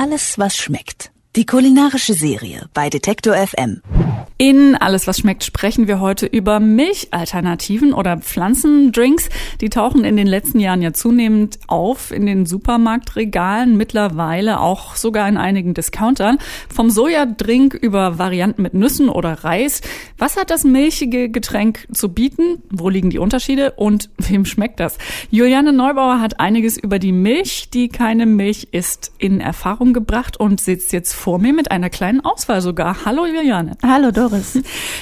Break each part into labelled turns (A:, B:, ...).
A: Alles, was schmeckt. Die kulinarische Serie bei Detektor FM.
B: In Alles, was schmeckt, sprechen wir heute über Milchalternativen oder Pflanzendrinks. Die tauchen in den letzten Jahren ja zunehmend auf in den Supermarktregalen, mittlerweile auch sogar in einigen Discountern. Vom Sojadrink über Varianten mit Nüssen oder Reis. Was hat das milchige Getränk zu bieten? Wo liegen die Unterschiede? Und wem schmeckt das? Juliane Neubauer hat einiges über die Milch, die keine Milch ist, in Erfahrung gebracht und sitzt jetzt vor mir mit einer kleinen Auswahl sogar. Hallo Juliane.
C: Hallo Doris.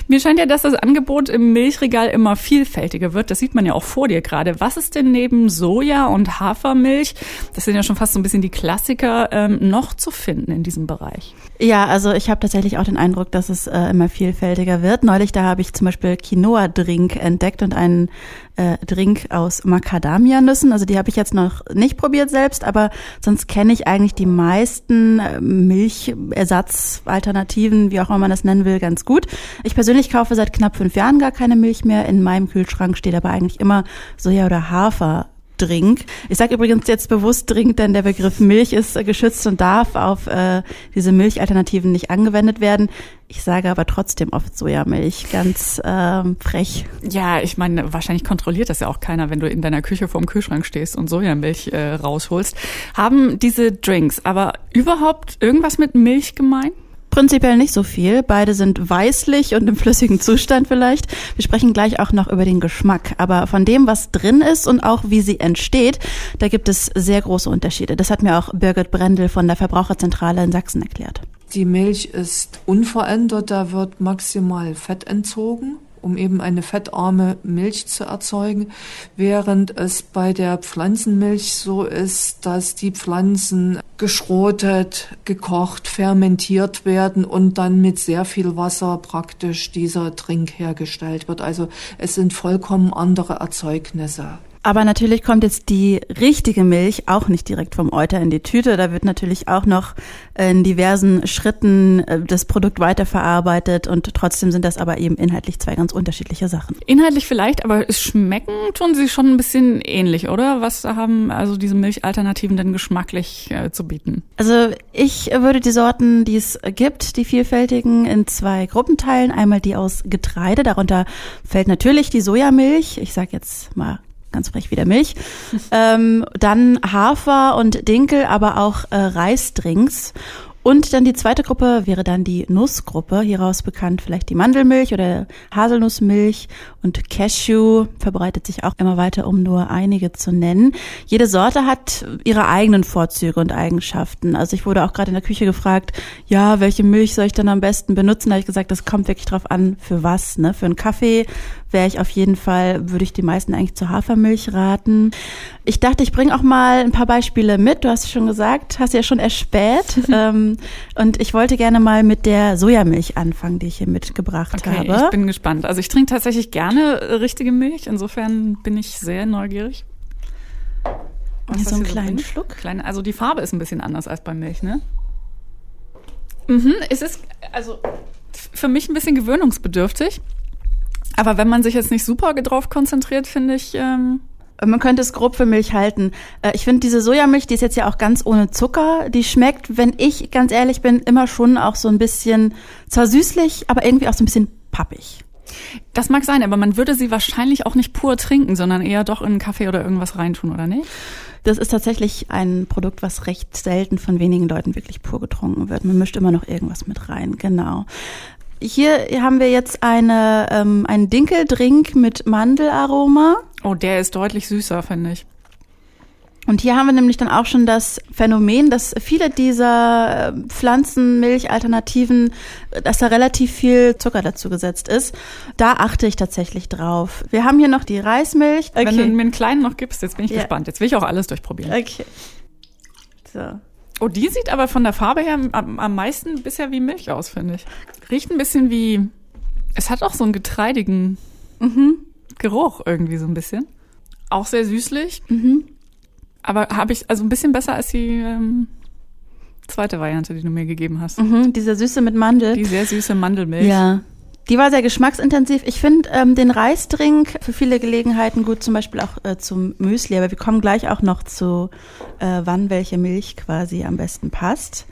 B: Mir scheint ja, dass das Angebot im Milchregal immer vielfältiger wird. Das sieht man ja auch vor dir gerade. Was ist denn neben Soja und Hafermilch, das sind ja schon fast so ein bisschen die Klassiker, ähm, noch zu finden in diesem Bereich?
C: Ja, also ich habe tatsächlich auch den Eindruck, dass es äh, immer vielfältiger wird. Neulich, da habe ich zum Beispiel Quinoa-Drink entdeckt und einen äh, Drink aus Macadamia-Nüssen. Also die habe ich jetzt noch nicht probiert selbst, aber sonst kenne ich eigentlich die meisten äh, Milchersatzalternativen, wie auch immer man das nennen will, ganz gut. Ich persönlich kaufe seit knapp fünf Jahren gar keine Milch mehr. In meinem Kühlschrank steht aber eigentlich immer Soja oder Hafer Drink. Ich sage übrigens jetzt bewusst Drink, denn der Begriff Milch ist geschützt und darf auf äh, diese Milchalternativen nicht angewendet werden. Ich sage aber trotzdem oft Sojamilch, ganz ähm, frech.
B: Ja, ich meine, wahrscheinlich kontrolliert das ja auch keiner, wenn du in deiner Küche vorm Kühlschrank stehst und Sojamilch äh, rausholst. Haben diese Drinks aber überhaupt irgendwas mit Milch gemein?
C: Prinzipiell nicht so viel. Beide sind weißlich und im flüssigen Zustand vielleicht. Wir sprechen gleich auch noch über den Geschmack. Aber von dem, was drin ist und auch wie sie entsteht, da gibt es sehr große Unterschiede. Das hat mir auch Birgit Brendel von der Verbraucherzentrale in Sachsen erklärt.
D: Die Milch ist unverändert, da wird maximal Fett entzogen um eben eine fettarme Milch zu erzeugen, während es bei der Pflanzenmilch so ist, dass die Pflanzen geschrotet, gekocht, fermentiert werden und dann mit sehr viel Wasser praktisch dieser Trink hergestellt wird. Also es sind vollkommen andere Erzeugnisse.
C: Aber natürlich kommt jetzt die richtige Milch auch nicht direkt vom Euter in die Tüte. Da wird natürlich auch noch in diversen Schritten äh, das Produkt weiterverarbeitet und trotzdem sind das aber eben inhaltlich zwei ganz unterschiedliche Sachen.
B: Inhaltlich vielleicht, aber es schmecken tun sie schon ein bisschen ähnlich, oder? Was haben also diese Milchalternativen denn geschmacklich äh, zu bieten?
C: Also ich würde die Sorten, die es gibt, die vielfältigen, in zwei Gruppen teilen. Einmal die aus Getreide, darunter fällt natürlich die Sojamilch. Ich sage jetzt mal ganz frech wieder Milch. ähm, dann Hafer und Dinkel, aber auch äh, Reisdrinks. Und dann die zweite Gruppe wäre dann die Nussgruppe, hieraus bekannt vielleicht die Mandelmilch oder Haselnussmilch und Cashew verbreitet sich auch immer weiter, um nur einige zu nennen. Jede Sorte hat ihre eigenen Vorzüge und Eigenschaften. Also ich wurde auch gerade in der Küche gefragt, ja, welche Milch soll ich dann am besten benutzen? Da habe ich gesagt, das kommt wirklich drauf an, für was. Ne? Für einen Kaffee wäre ich auf jeden Fall, würde ich die meisten eigentlich zur Hafermilch raten. Ich dachte, ich bringe auch mal ein paar Beispiele mit. Du hast schon gesagt, hast ja schon erspäht. ähm, und ich wollte gerne mal mit der Sojamilch anfangen, die ich hier mitgebracht
B: okay,
C: habe.
B: Ich bin gespannt. Also ich trinke tatsächlich gerne äh, richtige Milch. Insofern bin ich sehr neugierig.
C: Was so einen kleinen so Schluck.
B: Kleine, also die Farbe ist ein bisschen anders als bei Milch, ne? Mhm, es ist also für mich ein bisschen gewöhnungsbedürftig. Aber wenn man sich jetzt nicht super drauf konzentriert, finde ich. Ähm
C: man könnte es grob für Milch halten. Äh, ich finde diese Sojamilch, die ist jetzt ja auch ganz ohne Zucker. Die schmeckt, wenn ich ganz ehrlich bin, immer schon auch so ein bisschen zwar süßlich, aber irgendwie auch so ein bisschen pappig.
B: Das mag sein, aber man würde sie wahrscheinlich auch nicht pur trinken, sondern eher doch in einen Kaffee oder irgendwas reintun, oder nicht?
C: Das ist tatsächlich ein Produkt, was recht selten von wenigen Leuten wirklich pur getrunken wird. Man mischt immer noch irgendwas mit rein, genau. Hier haben wir jetzt eine, ähm, einen Dinkeldrink mit Mandelaroma.
B: Oh, der ist deutlich süßer, finde ich.
C: Und hier haben wir nämlich dann auch schon das Phänomen, dass viele dieser äh, Pflanzenmilchalternativen, dass da relativ viel Zucker dazu gesetzt ist. Da achte ich tatsächlich drauf. Wir haben hier noch die Reismilch.
B: Okay. Wenn du mir einen kleinen noch gibst, jetzt bin ich ja. gespannt. Jetzt will ich auch alles durchprobieren.
C: Okay. So.
B: Oh, die sieht aber von der Farbe her am, am meisten bisher wie Milch aus, finde ich. Riecht ein bisschen wie. Es hat auch so einen getreidigen mhm. Geruch irgendwie so ein bisschen. Auch sehr süßlich. Mhm. Aber habe ich also ein bisschen besser als die ähm, zweite Variante, die du mir gegeben hast.
C: Mhm, diese Süße mit Mandel.
B: Die sehr süße Mandelmilch.
C: Ja. Die war sehr geschmacksintensiv. Ich finde ähm, den Reisdrink für viele Gelegenheiten gut, zum Beispiel auch äh, zum Müsli. Aber wir kommen gleich auch noch zu, äh, wann welche Milch quasi am besten passt.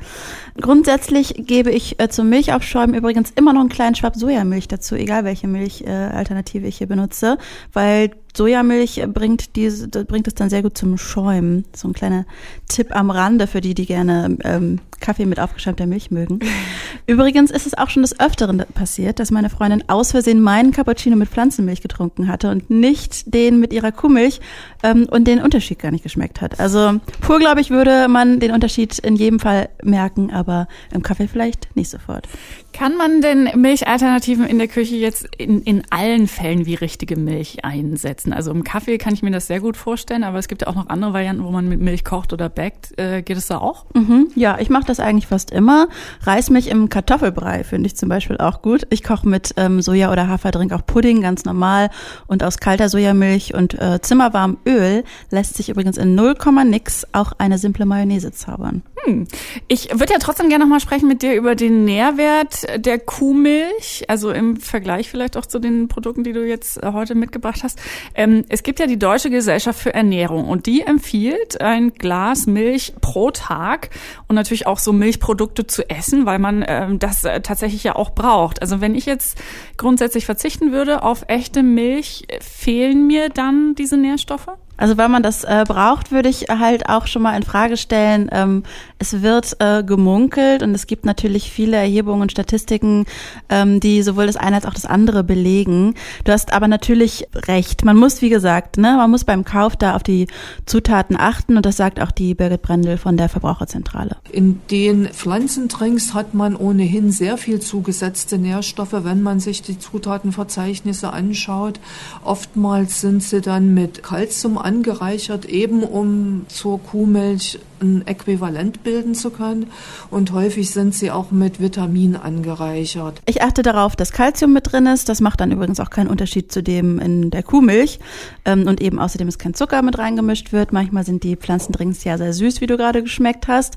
C: Grundsätzlich gebe ich äh, zum Milchaufschäumen übrigens immer noch einen kleinen Schwab Sojamilch dazu, egal welche Milchalternative äh, ich hier benutze, weil Sojamilch bringt diese, bringt es dann sehr gut zum Schäumen. So ein kleiner Tipp am Rande für die, die gerne ähm, Kaffee mit aufgeschäumter Milch mögen. Übrigens ist es auch schon des Öfteren passiert, dass meine Freundin aus Versehen meinen Cappuccino mit Pflanzenmilch getrunken hatte und nicht den mit ihrer Kuhmilch ähm, und den Unterschied gar nicht geschmeckt hat. Also pur, glaube ich, würde man den Unterschied in jedem Fall merken, aber im Kaffee vielleicht nicht sofort.
B: Kann man denn Milchalternativen in der Küche jetzt in, in allen Fällen wie richtige Milch einsetzen? Also im Kaffee kann ich mir das sehr gut vorstellen, aber es gibt ja auch noch andere Varianten, wo man mit Milch kocht oder backt. Äh, geht es da auch?
C: Mhm, ja, ich mache das eigentlich fast immer. Reismilch im Kartoffelbrei finde ich zum Beispiel auch gut. Ich koche mit ähm, Soja- oder Haferdrink auch Pudding, ganz normal. Und aus kalter Sojamilch und äh, zimmerwarmem Öl lässt sich übrigens in 0, nix auch eine simple Mayonnaise zaubern.
B: Hm. Ich würde ja trotzdem gerne noch mal sprechen mit dir über den Nährwert der Kuhmilch, also im Vergleich vielleicht auch zu den Produkten, die du jetzt äh, heute mitgebracht hast. Ähm, es gibt ja die Deutsche Gesellschaft für Ernährung und die empfiehlt ein Glas Milch pro Tag und natürlich auch so Milchprodukte zu essen, weil man ähm, das äh, tatsächlich ja auch braucht. Also wenn ich jetzt grundsätzlich verzichten würde auf echte Milch, fehlen mir dann diese Nährstoffe?
C: Also wenn man das äh, braucht, würde ich halt auch schon mal in Frage stellen. Ähm, es wird äh, gemunkelt und es gibt natürlich viele Erhebungen und Statistiken, ähm, die sowohl das eine als auch das andere belegen. Du hast aber natürlich recht. Man muss, wie gesagt, ne, man muss beim Kauf da auf die Zutaten achten und das sagt auch die Birgit Brendel von der Verbraucherzentrale.
D: In den Pflanzendrinks hat man ohnehin sehr viel zugesetzte Nährstoffe, wenn man sich die Zutatenverzeichnisse anschaut. Oftmals sind sie dann mit Kalzium angereichert, eben um zur Kuhmilch ein Äquivalent bilden zu können. Und häufig sind sie auch mit Vitamin angereichert.
C: Ich achte darauf, dass Kalzium mit drin ist. Das macht dann übrigens auch keinen Unterschied zu dem in der Kuhmilch. Ähm, und eben außerdem ist kein Zucker mit reingemischt wird. Manchmal sind die Pflanzendrinks ja sehr süß, wie du gerade geschmeckt hast.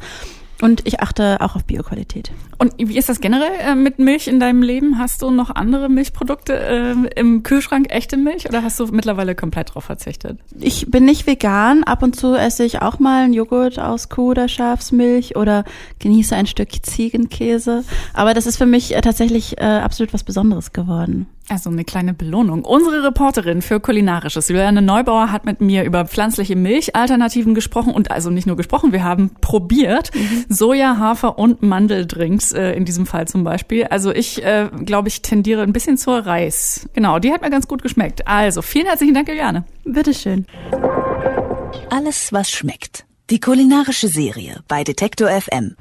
C: Und ich achte auch auf Bioqualität.
B: Und wie ist das generell äh, mit Milch in deinem Leben? Hast du noch andere Milchprodukte äh, im Kühlschrank, echte Milch, oder hast du mittlerweile komplett drauf verzichtet?
C: Ich bin nicht vegan. Ab und zu esse ich auch mal einen Joghurt aus Kuh- oder Schafsmilch oder genieße ein Stück Ziegenkäse. Aber das ist für mich äh, tatsächlich äh, absolut was Besonderes geworden.
B: Also eine kleine Belohnung. Unsere Reporterin für Kulinarisches, Juliane Neubauer, hat mit mir über pflanzliche Milchalternativen gesprochen und also nicht nur gesprochen, wir haben probiert. Mhm. Soja, Hafer und Mandeldrinks äh, in diesem Fall zum Beispiel. Also ich äh, glaube, ich tendiere ein bisschen zur Reis. Genau, die hat mir ganz gut geschmeckt. Also vielen herzlichen Dank, Juliane.
C: Bitteschön.
A: Alles, was schmeckt. Die kulinarische Serie bei Detektor FM.